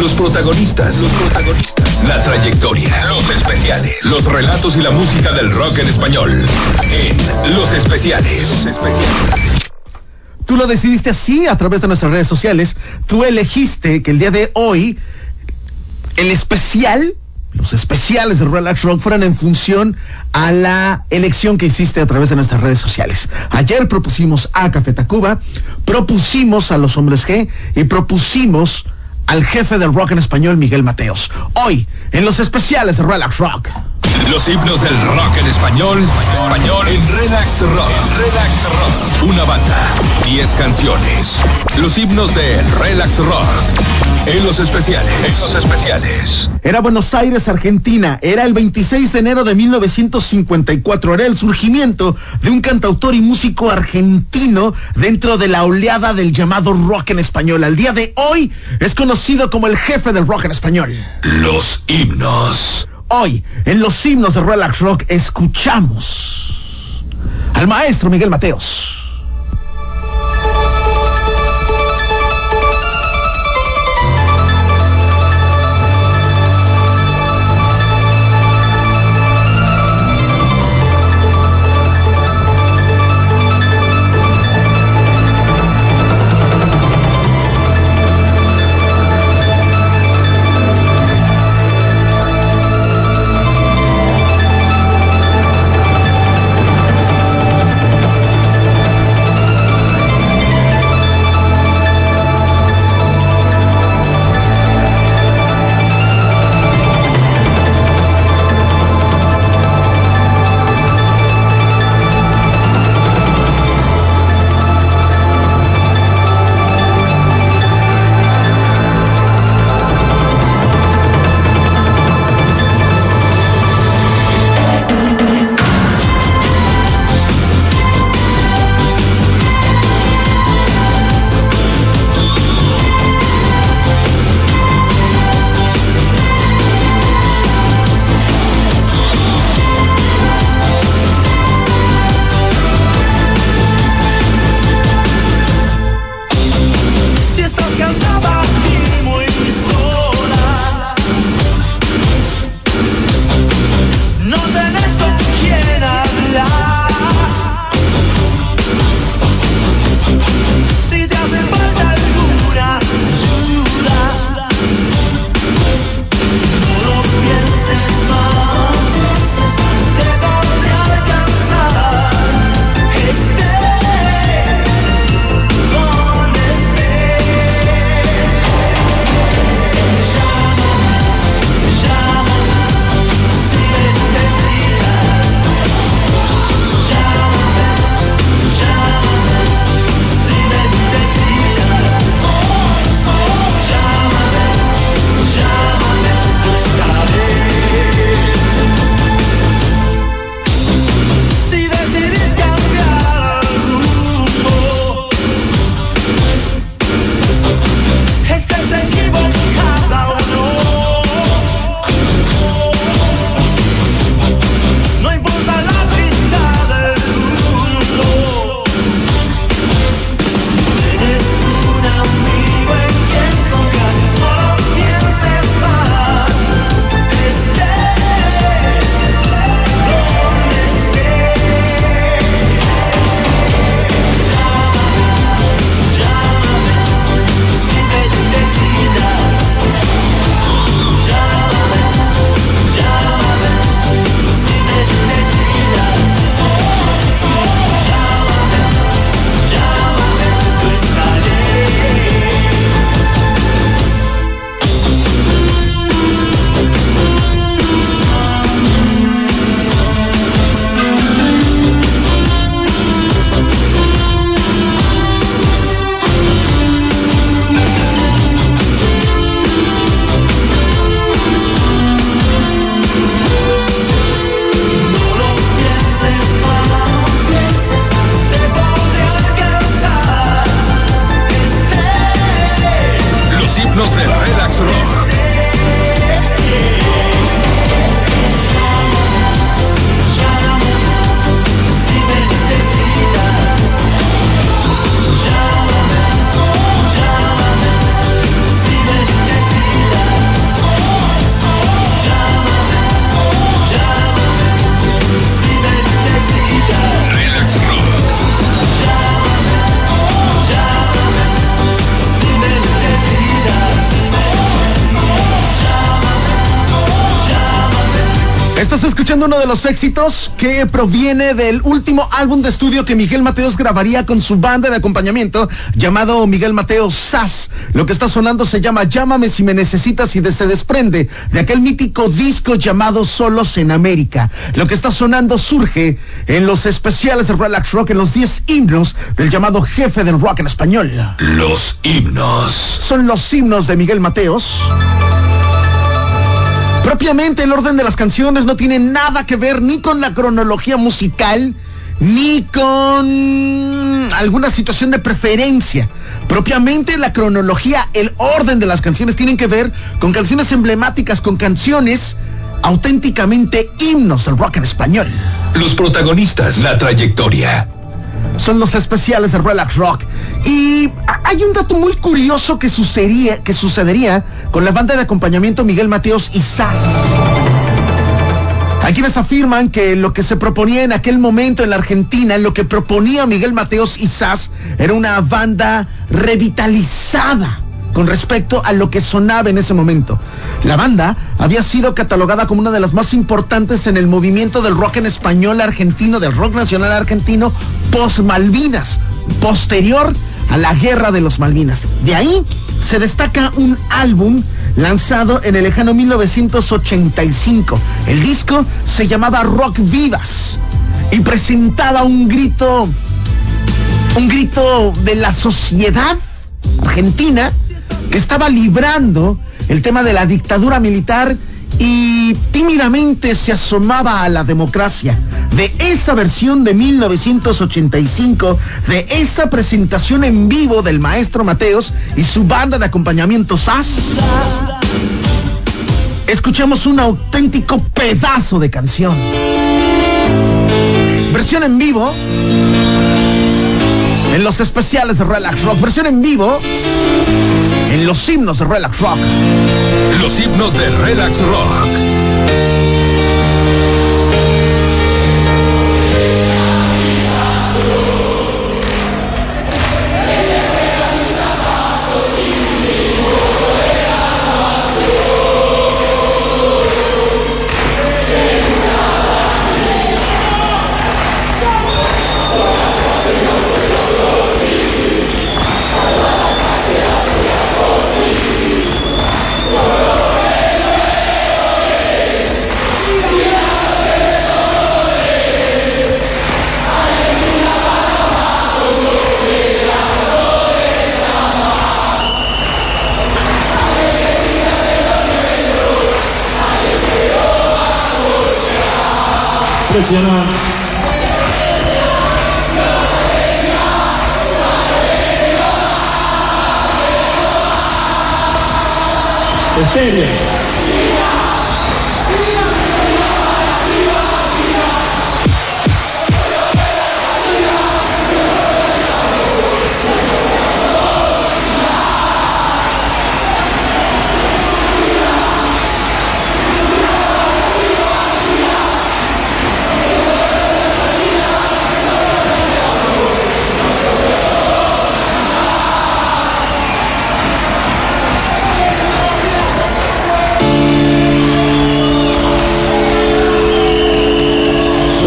Los protagonistas. Los protagonistas. La trayectoria. Los especiales. Los relatos y la música del rock en español. En Los Especiales. Tú lo decidiste así a través de nuestras redes sociales. Tú elegiste que el día de hoy el especial los especiales de Relax Rock fueran en función a la elección que hiciste a través de nuestras redes sociales. Ayer propusimos a Café Tacuba, propusimos a los hombres G y propusimos al jefe del rock en español, Miguel Mateos. Hoy, en los especiales de Relax Rock. Los himnos del rock en español, español en Relax Rock. Relax Rock. Una banda, 10 canciones. Los himnos de Relax Rock. En los especiales. En los especiales. Era Buenos Aires, Argentina. Era el 26 de enero de 1954. Era el surgimiento de un cantautor y músico argentino dentro de la oleada del llamado rock en español. Al día de hoy es conocido como el jefe del rock en español. Los himnos. Hoy, en los himnos de Relax Rock, escuchamos al maestro Miguel Mateos. Los éxitos que proviene del último álbum de estudio que Miguel Mateos grabaría con su banda de acompañamiento llamado Miguel Mateos Sass. Lo que está sonando se llama Llámame si me necesitas y se desprende de aquel mítico disco llamado Solos en América. Lo que está sonando surge en los especiales de Relax Rock, en los 10 himnos del llamado jefe del rock en español. Los himnos. Son los himnos de Miguel Mateos. Propiamente el orden de las canciones no tiene nada que ver ni con la cronología musical, ni con alguna situación de preferencia. Propiamente la cronología, el orden de las canciones tienen que ver con canciones emblemáticas, con canciones auténticamente himnos del rock en español. Los protagonistas, la trayectoria son los especiales de Relax Rock. Y hay un dato muy curioso que sucedería, que sucedería con la banda de acompañamiento Miguel Mateos y Sass. Hay quienes afirman que lo que se proponía en aquel momento en la Argentina, lo que proponía Miguel Mateos y Sass, era una banda revitalizada con respecto a lo que sonaba en ese momento. La banda había sido catalogada como una de las más importantes en el movimiento del rock en español argentino, del rock nacional argentino, post Malvinas, posterior a la guerra de los Malvinas. De ahí se destaca un álbum lanzado en el lejano 1985. El disco se llamaba Rock Vivas y presentaba un grito, un grito de la sociedad argentina que estaba librando el tema de la dictadura militar y tímidamente se asomaba a la democracia. De esa versión de 1985, de esa presentación en vivo del maestro Mateos y su banda de acompañamiento SAS, escuchamos un auténtico pedazo de canción. Versión en vivo en los especiales de Relax Rock, versión en vivo en los himnos de Relax Rock. Los himnos de Relax Rock. Impresionante. Estéreo.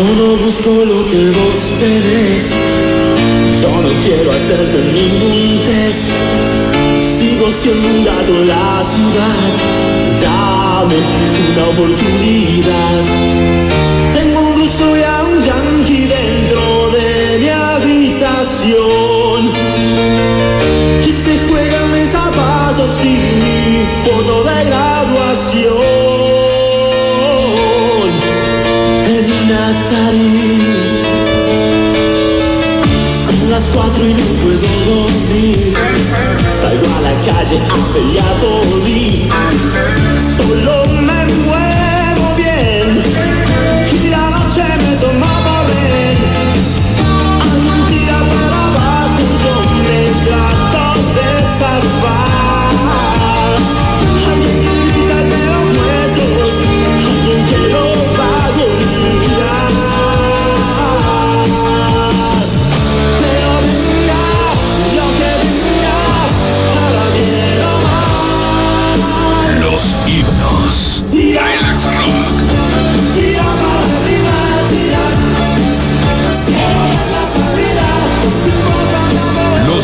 Solo busco lo que vos tenés. Yo no quiero hacerte ningún test. Sigo siendo un gato en la ciudad. Dame una oportunidad. Tengo un ruso y a un yankee dentro de mi habitación. Que se juegan mis zapatos y mi foto de graduación. Son las cuatro y no puedo dormir. Salgo a la calle a mí. Solo me muevo bien. Y la noche me toma por rehén. Alguien tira para abajo, yo me trato de salvar.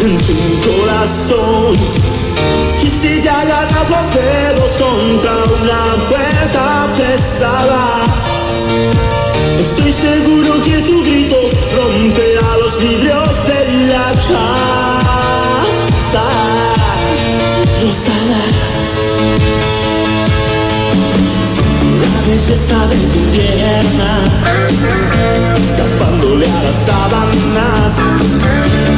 en tu corazón. Y si te agarras los dedos contra una puerta pesada, estoy seguro que tu grito romperá los vidrios de la casa rosada. Belleza de tu pierna, escapándole a las sábanas,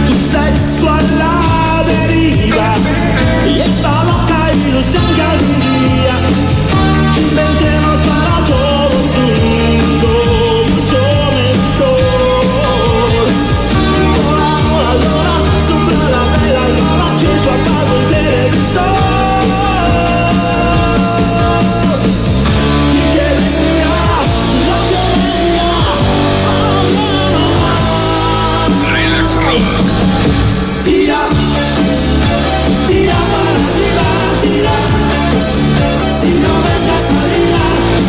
tu sexo a la deriva y esa loca ilusión que algún día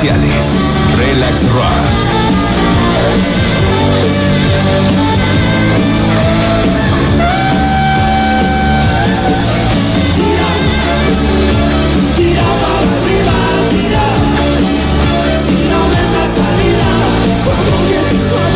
Relax Rock. Tira para arriba, tira. Si no ves salida, que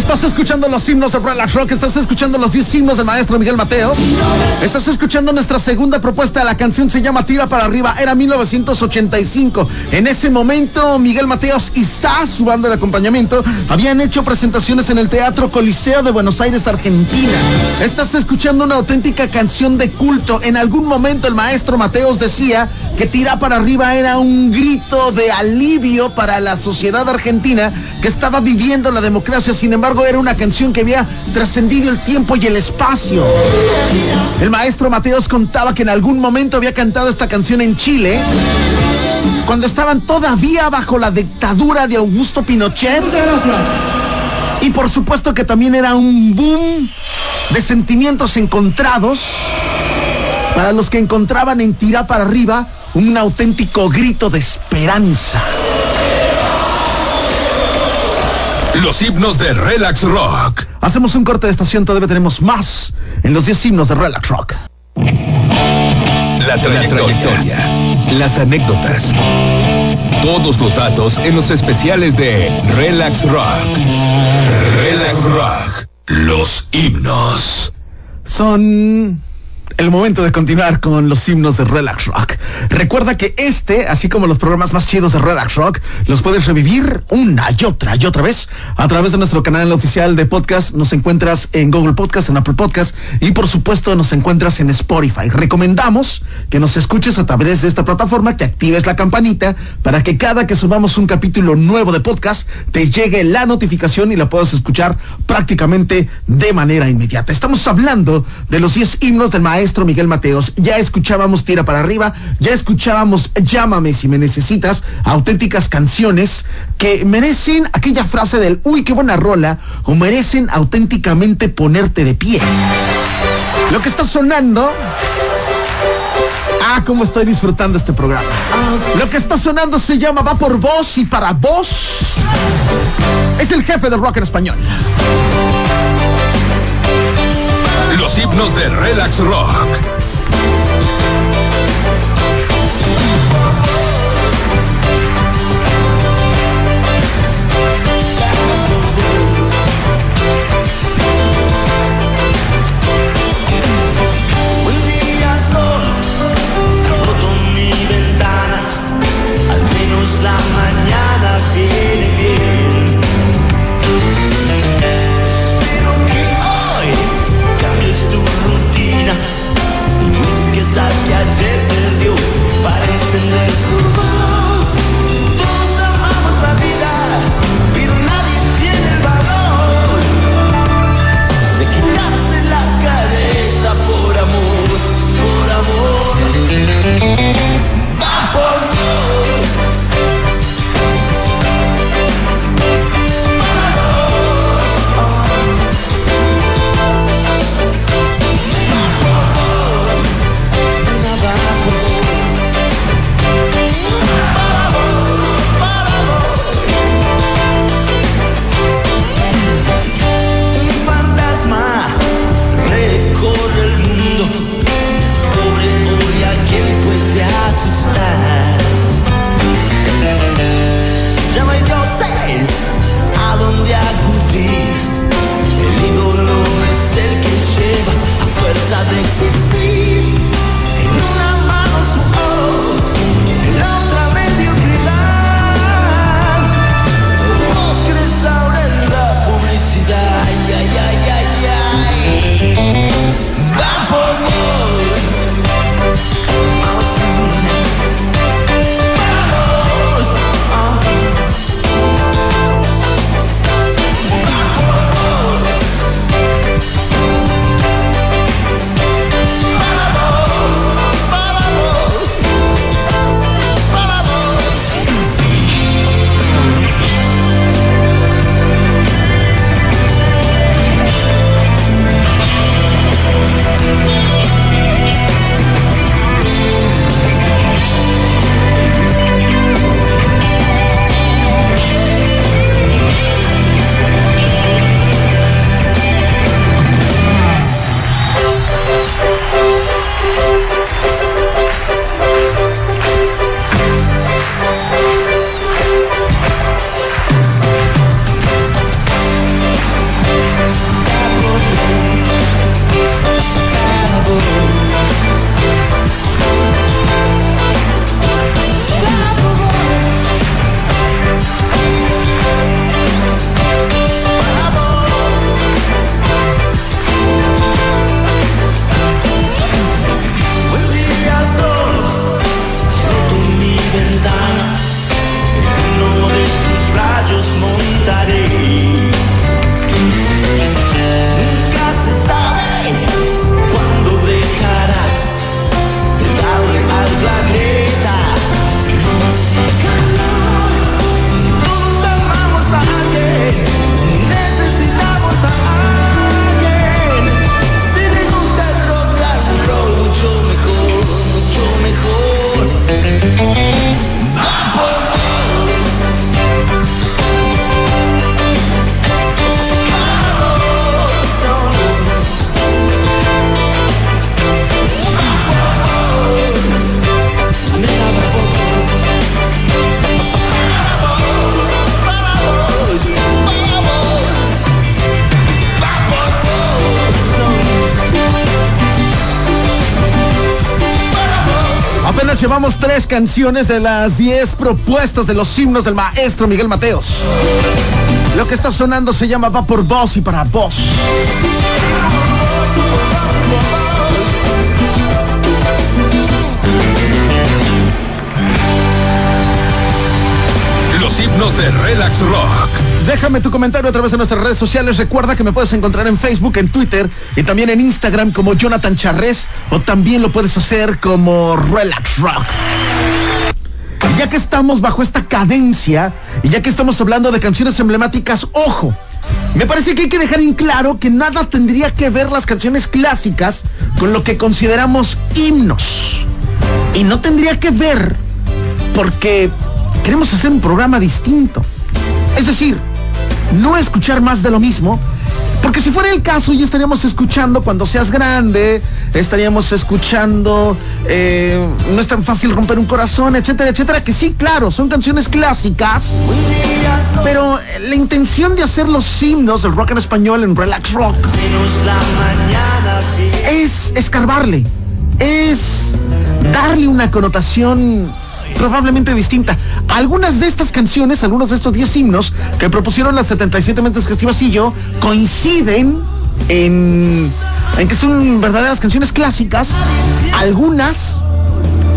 Estás escuchando los himnos de Relax Rock, estás escuchando los 10 himnos del maestro Miguel Mateo. Estás escuchando nuestra segunda propuesta, la canción se llama Tira para arriba, era 1985. En ese momento, Miguel Mateos y SAS, su banda de acompañamiento, habían hecho presentaciones en el Teatro Coliseo de Buenos Aires, Argentina. Estás escuchando una auténtica canción de culto. En algún momento el maestro Mateos decía que Tira para arriba era un grito de alivio para la sociedad argentina que estaba viviendo la democracia. Sin embargo, era una canción que había trascendido el tiempo y el espacio. El maestro Mateos contaba que en algún momento había cantado esta canción en Chile. Cuando estaban todavía bajo la dictadura de Augusto Pinochet. Muchas gracias. Y por supuesto que también era un boom de sentimientos encontrados para los que encontraban en Tira para arriba un auténtico grito de esperanza. Los himnos de Relax Rock. Hacemos un corte de estación, todavía tenemos más en los 10 himnos de Relax Rock. La trayectoria. Las anécdotas. Todos los datos en los especiales de Relax Rock. Relax Rock. Los himnos. Son el momento de continuar con los himnos de Relax Rock. Recuerda que este, así como los programas más chidos de Relax Rock, los puedes revivir una y otra y otra vez a través de nuestro canal oficial de podcast. Nos encuentras en Google Podcast, en Apple Podcast y por supuesto nos encuentras en Spotify. Recomendamos que nos escuches a través de esta plataforma, que actives la campanita para que cada que subamos un capítulo nuevo de podcast te llegue la notificación y la puedas escuchar prácticamente de manera inmediata. Estamos hablando de los 10 himnos del maestro Miguel Mateos. Ya escuchábamos Tira para arriba, escuchábamos Llámame si me necesitas, auténticas canciones que merecen aquella frase del uy, qué buena rola, o merecen auténticamente ponerte de pie. Lo que está sonando. Ah, cómo estoy disfrutando este programa. Lo que está sonando se llama Va por vos y para vos. Es el jefe del rock en español. Los himnos de Relax Rock. Canciones de las diez propuestas de los himnos del maestro Miguel Mateos. Lo que está sonando se llama Va por Voz y para Voz. Los himnos de Relax Rock. Déjame tu comentario a través de nuestras redes sociales. Recuerda que me puedes encontrar en Facebook, en Twitter y también en Instagram como Jonathan Charres o también lo puedes hacer como Relax Rock. Ya que estamos bajo esta cadencia y ya que estamos hablando de canciones emblemáticas, ojo, me parece que hay que dejar en claro que nada tendría que ver las canciones clásicas con lo que consideramos himnos. Y no tendría que ver porque queremos hacer un programa distinto. Es decir, no escuchar más de lo mismo, porque si fuera el caso ya estaríamos escuchando cuando seas grande, estaríamos escuchando eh, no es tan fácil romper un corazón, etcétera, etcétera, que sí, claro, son canciones clásicas, pero la intención de hacer los himnos del rock en español en Relax Rock es escarbarle, es darle una connotación probablemente distinta. Algunas de estas canciones, algunos de estos 10 himnos que propusieron las 77 mentes gestivas y yo, coinciden en, en que son verdaderas canciones clásicas. Algunas,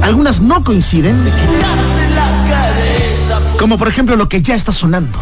algunas no coinciden. Como por ejemplo lo que ya está sonando.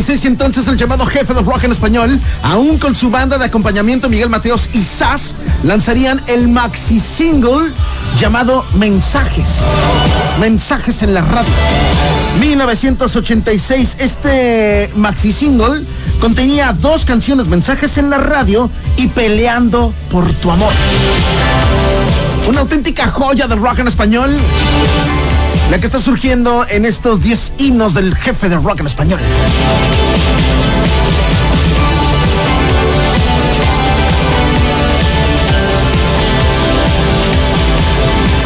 1986 y entonces el llamado jefe de rock en español, aún con su banda de acompañamiento Miguel Mateos y Sass, lanzarían el maxi single llamado Mensajes. Mensajes en la radio. 1986, este maxi single contenía dos canciones, Mensajes en la radio y Peleando por tu amor. Una auténtica joya del rock en español la que está surgiendo en estos 10 himnos del jefe de rock en español.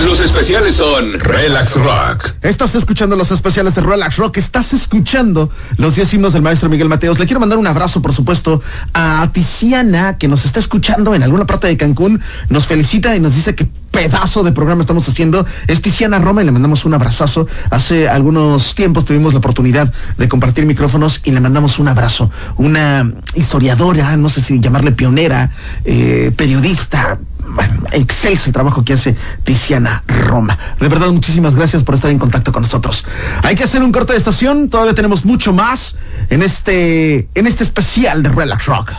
Los especiales son Relax Rock. Estás escuchando los especiales de Relax Rock, estás escuchando los 10 himnos del maestro Miguel Mateos. Le quiero mandar un abrazo, por supuesto, a Tiziana, que nos está escuchando en alguna parte de Cancún. Nos felicita y nos dice que pedazo de programa estamos haciendo. Es Tiziana Roma y le mandamos un abrazazo. Hace algunos tiempos tuvimos la oportunidad de compartir micrófonos y le mandamos un abrazo. Una historiadora, no sé si llamarle pionera, eh, periodista, bueno, excelso trabajo que hace Tiziana Roma. De verdad, muchísimas gracias por estar en contacto con nosotros. Hay que hacer un corte de estación, todavía tenemos mucho más en este, en este especial de Relax Rock.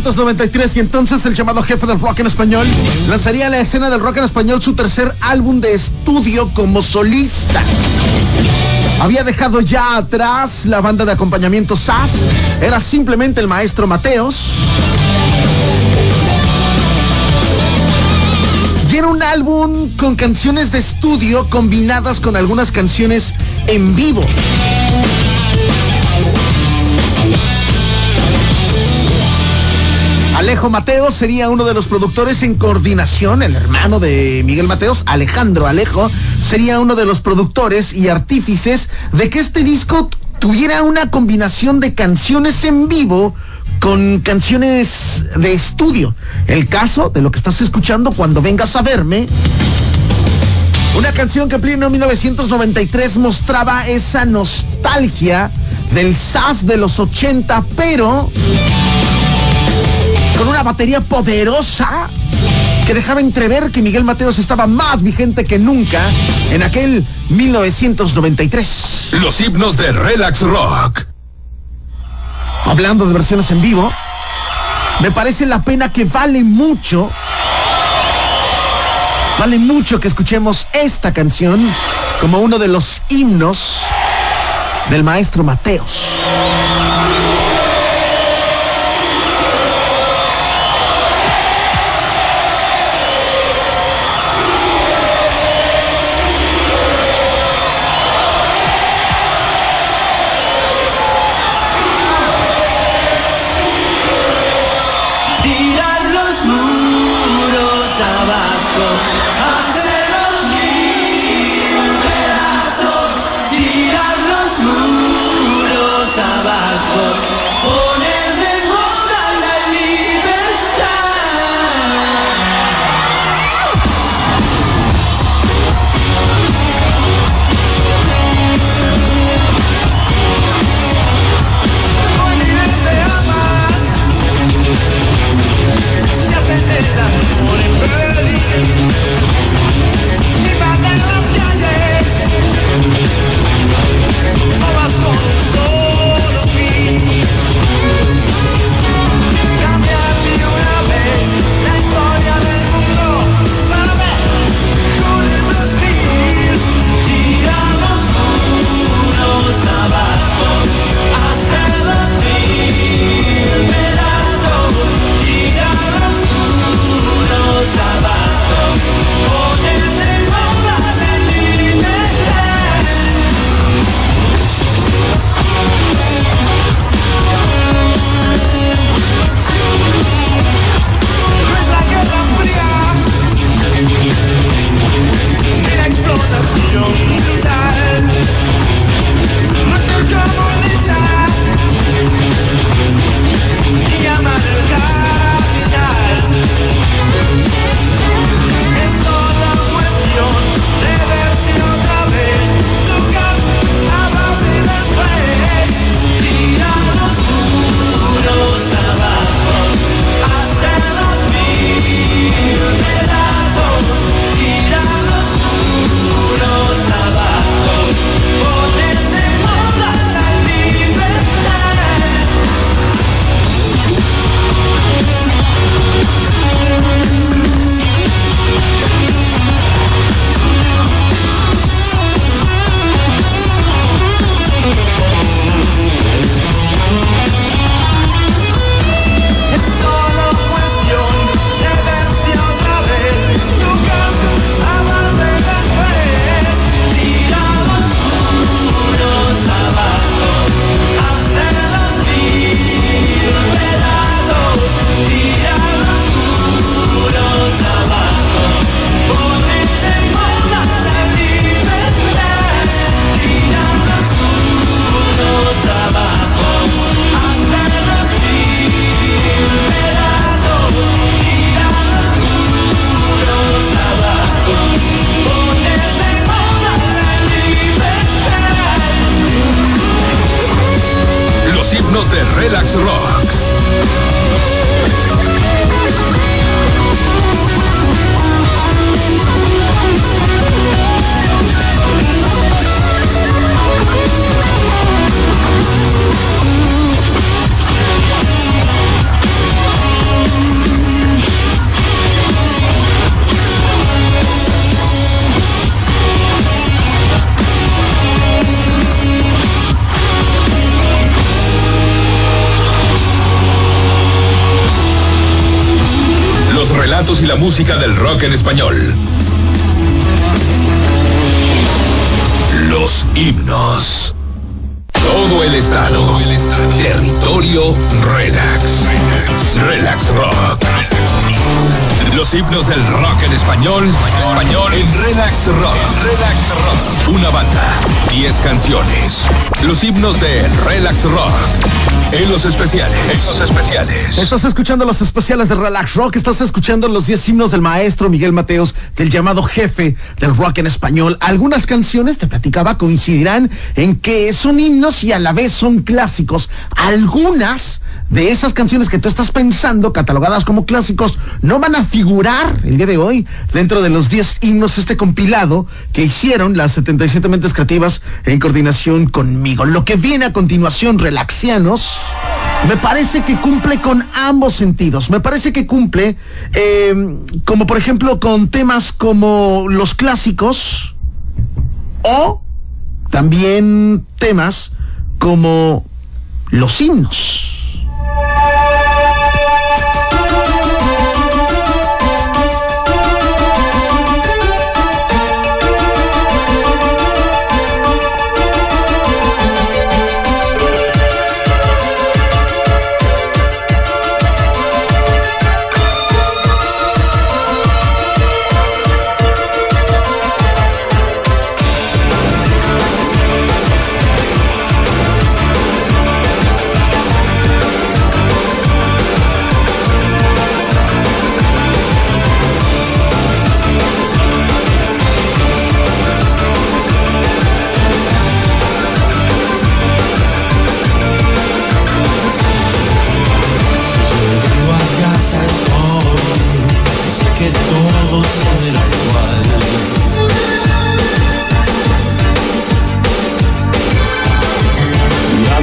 1993 y entonces el llamado jefe del rock en español lanzaría a la escena del rock en español su tercer álbum de estudio como solista. Había dejado ya atrás la banda de acompañamiento SAS, era simplemente el maestro Mateos. Y era un álbum con canciones de estudio combinadas con algunas canciones en vivo. Alejo Mateos sería uno de los productores en coordinación, el hermano de Miguel Mateos, Alejandro Alejo, sería uno de los productores y artífices de que este disco tuviera una combinación de canciones en vivo con canciones de estudio. El caso de lo que estás escuchando cuando vengas a verme. Una canción que en pleno 1993 mostraba esa nostalgia del SAS de los 80, pero con una batería poderosa que dejaba entrever que Miguel Mateos estaba más vigente que nunca en aquel 1993. Los himnos de Relax Rock. Hablando de versiones en vivo, me parece la pena que vale mucho, vale mucho que escuchemos esta canción como uno de los himnos del maestro Mateos. En español. Los himnos. Todo el estado. Territorio Relax. Relax Rock. Los himnos del rock en español. Español en Relax Rock. Relax Rock. Una banda. 10 canciones. Los himnos de Relax Rock. En los especiales. En los especiales. Estás escuchando los especiales de Relax Rock, estás escuchando los 10 himnos del maestro Miguel Mateos, del llamado jefe del rock en español. Algunas canciones, te platicaba, coincidirán en que son himnos y a la vez son clásicos. Algunas de esas canciones que tú estás pensando, catalogadas como clásicos, no van a figurar el día de hoy dentro de los 10 himnos, este compilado que hicieron las 77 mentes creativas en coordinación conmigo. Lo que viene a continuación, Relaxianos, me parece que cumple con ambos sentidos. Me parece que cumple, eh, como por ejemplo, con temas como los clásicos o también temas como los himnos.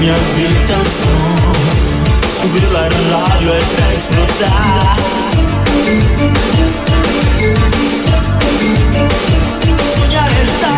Y a mi habitación, subir la radio está explotar. Soñar estar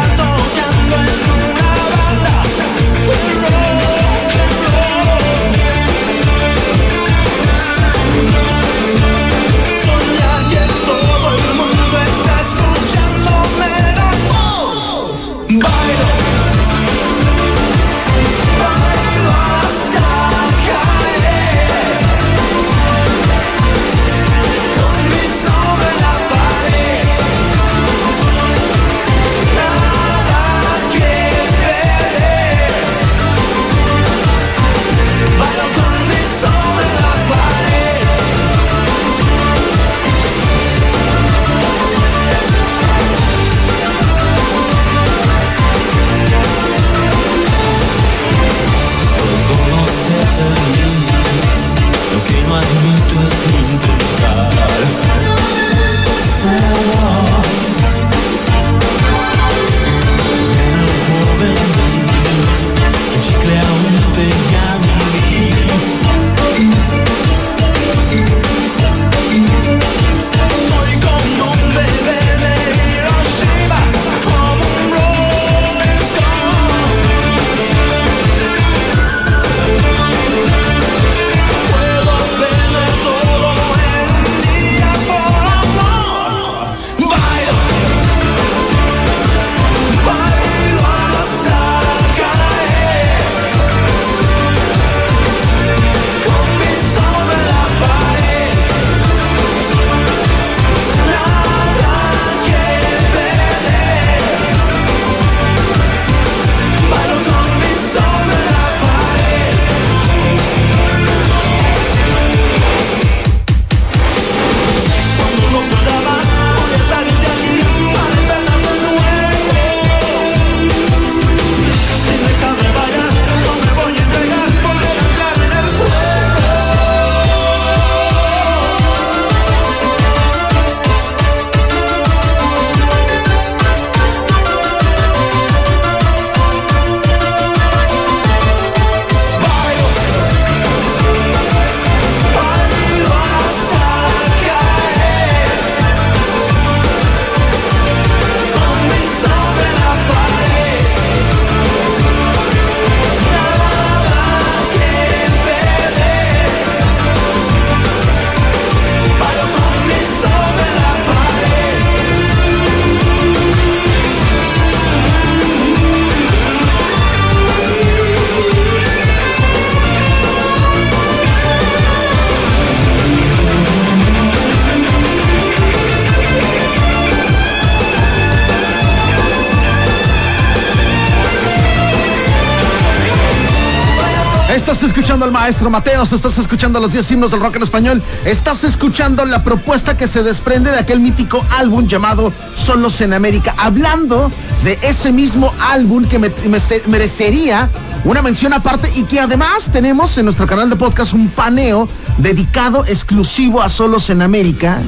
Mateos, estás escuchando los 10 himnos del rock en español, estás escuchando la propuesta que se desprende de aquel mítico álbum llamado Solos en América, hablando de ese mismo álbum que me, me- merecería una mención aparte y que además tenemos en nuestro canal de podcast un paneo dedicado exclusivo a Solos en América.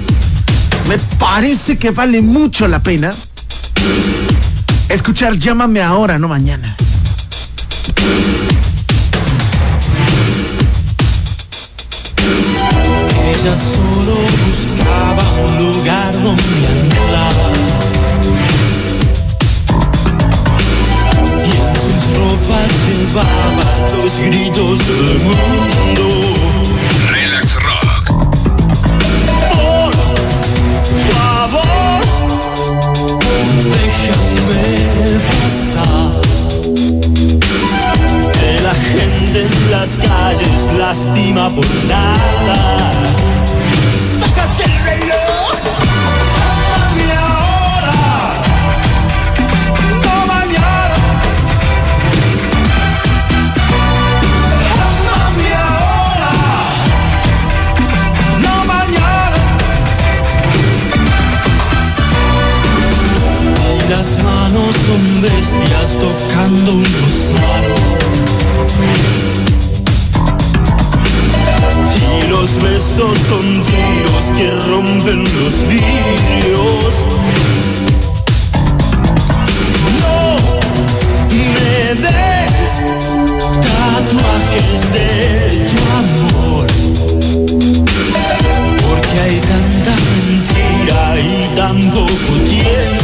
Me parece que vale mucho la pena escuchar Llámame ahora, no mañana. Ella solo buscaba un lugar donde anclar. Y en sus ropas llevaba los gritos del mundo. Relax Rock. Por favor, déjame pasar. Que la gente en las calles lastima por nada. Las manos son bestias tocando un rosario. Y los besos son tiros que rompen los vidrios. No me des tatuajes de tu amor. Porque hay tanta mentira y tan poco tiempo.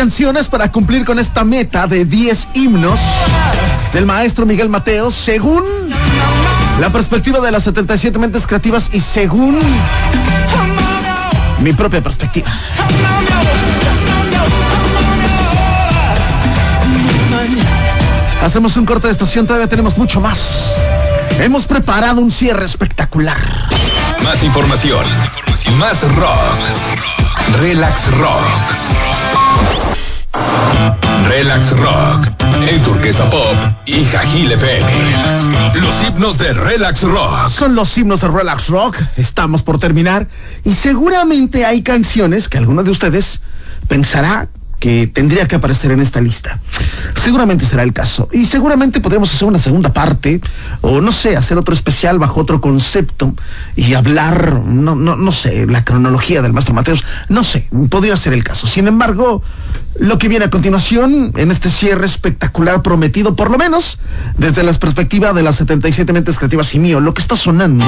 Canciones para cumplir con esta meta de 10 himnos del maestro Miguel Mateos, según la perspectiva de las 77 mentes creativas y según mi propia perspectiva. Hacemos un corte de estación, todavía tenemos mucho más. Hemos preparado un cierre espectacular. Más información. Más rock. Relax Rock. Relax Rock. En Turquesa Pop y Jajil FM. Los himnos de Relax Rock. Son los himnos de Relax Rock. Estamos por terminar. Y seguramente hay canciones que alguno de ustedes pensará que tendría que aparecer en esta lista. Seguramente será el caso. Y seguramente podremos hacer una segunda parte, o no sé, hacer otro especial bajo otro concepto y hablar, no, no, no sé, la cronología del maestro Mateos. No sé, podría ser el caso. Sin embargo, lo que viene a continuación en este cierre espectacular prometido, por lo menos desde la perspectiva de las 77 mentes creativas y mío, lo que está sonando.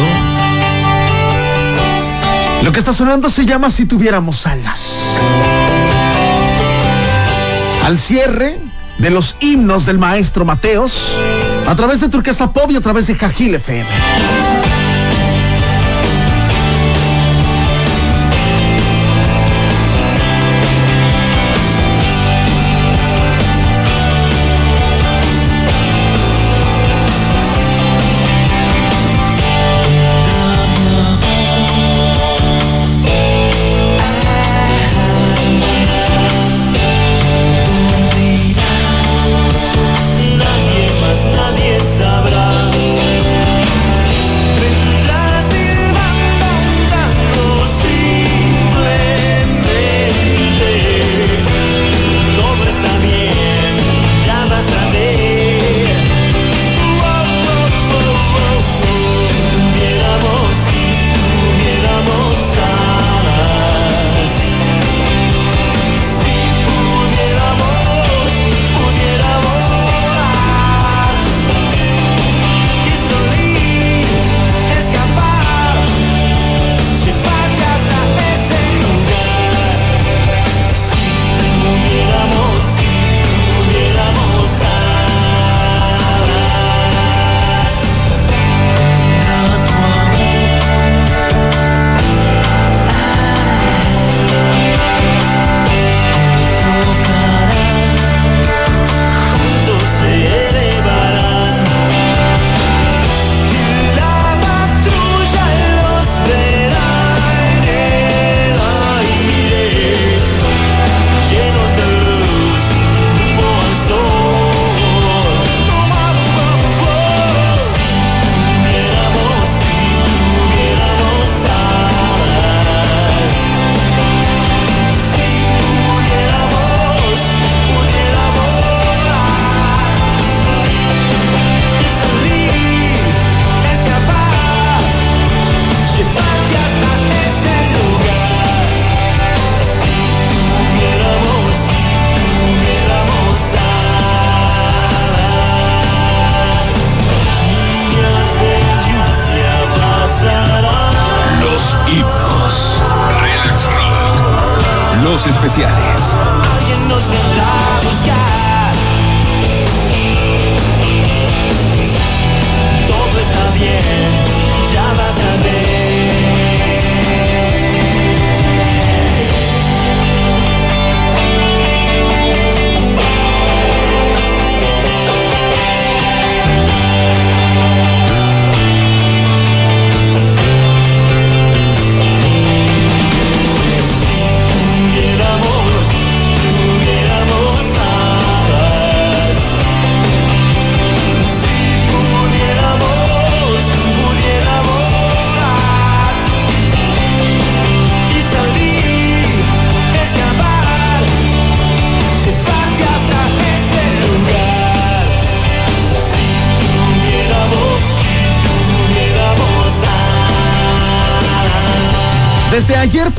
Lo que está sonando se llama Si tuviéramos alas al cierre de los himnos del maestro Mateos a través de Turquesa Pop y a través de Jajil FM.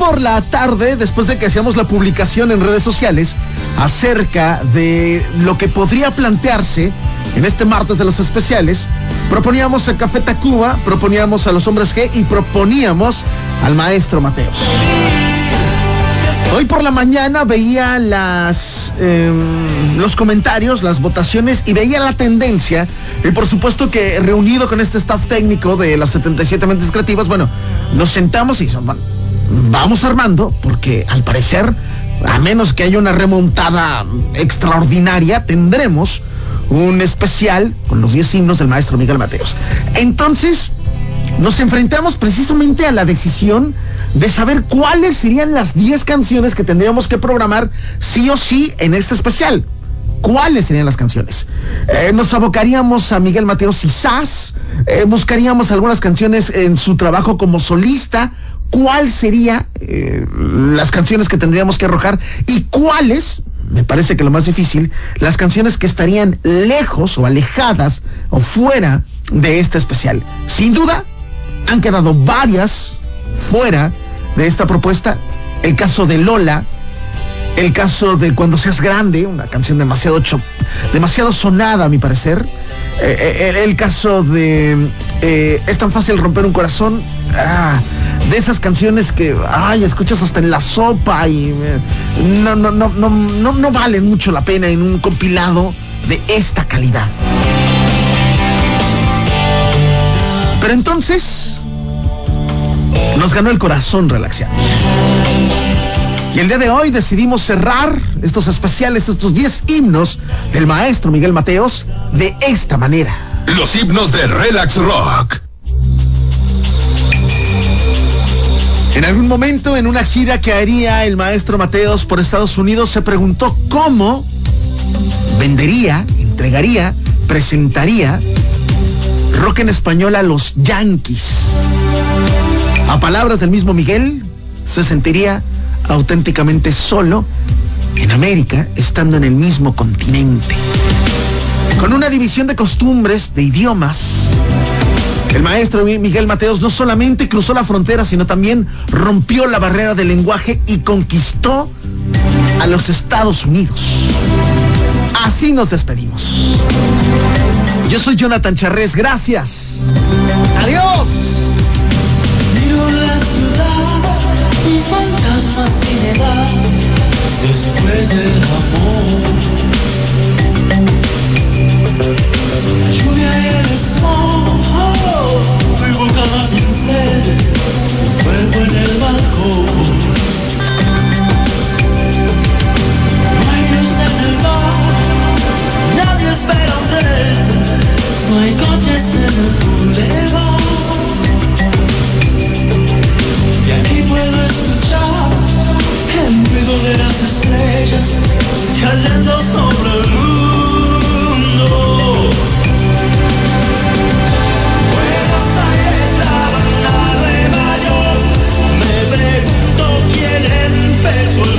Por la tarde, después de que hacíamos la publicación en redes sociales acerca de lo que podría plantearse en este martes de los especiales, proponíamos a Café Tacuba, proponíamos a los hombres G y proponíamos al maestro Mateos. Hoy por la mañana veía las em, los comentarios, las votaciones y veía la tendencia. Y por supuesto que reunido con este staff técnico de las 77 mentes creativas, bueno, nos sentamos y son, vamos armando, porque al parecer, a menos que haya una remontada extraordinaria, tendremos un especial con los 10 himnos del maestro Miguel Mateos. Entonces, nos enfrentamos precisamente a la decisión de saber cuáles serían las 10 canciones que tendríamos que programar sí o sí en este especial. ¿Cuáles serían las canciones? Eh, nos abocaríamos a Miguel Mateos quizás, eh, buscaríamos algunas canciones en su trabajo como solista cuál sería eh, las canciones que tendríamos que arrojar y cuáles, me parece que lo más difícil, las canciones que estarían lejos o alejadas o fuera de este especial. Sin duda, han quedado varias fuera de esta propuesta. El caso de Lola, el caso de Cuando seas grande, una canción demasiado, demasiado sonada a mi parecer. Eh, eh, el, caso de eh, Es tan fácil romper un corazón. Ah, de esas canciones que, ay, escuchas hasta en la sopa y no, no, no, no, no, no valen mucho la pena en un compilado de esta calidad. Pero entonces nos ganó el corazón relaxado. Y el día de hoy decidimos cerrar estos especiales, estos 10 himnos del maestro Miguel Mateos de esta manera. Los himnos de Relax Rock. En algún momento, en una gira que haría el maestro Mateos por Estados Unidos, se preguntó cómo vendería, entregaría, presentaría rock en español a los Yankees. A palabras del mismo Miguel, se sentiría auténticamente solo en América, estando en el mismo continente. Con una división de costumbres, de idiomas, el maestro Miguel Mateos no solamente cruzó la frontera, sino también rompió la barrera del lenguaje y conquistó a los Estados Unidos. Así nos despedimos. Yo soy Jonathan Charrés, gracias. Adiós. Sin edad después del amor. La lluvia y el smog, pincel, vuelvo en el balcón. No hay luz en el bar, nadie espera un tren, no hay coches en el boulevard. de las estrellas cayendo sobre el mundo. Buenos Aires, La Habana de Mayo, me pregunto quién empezó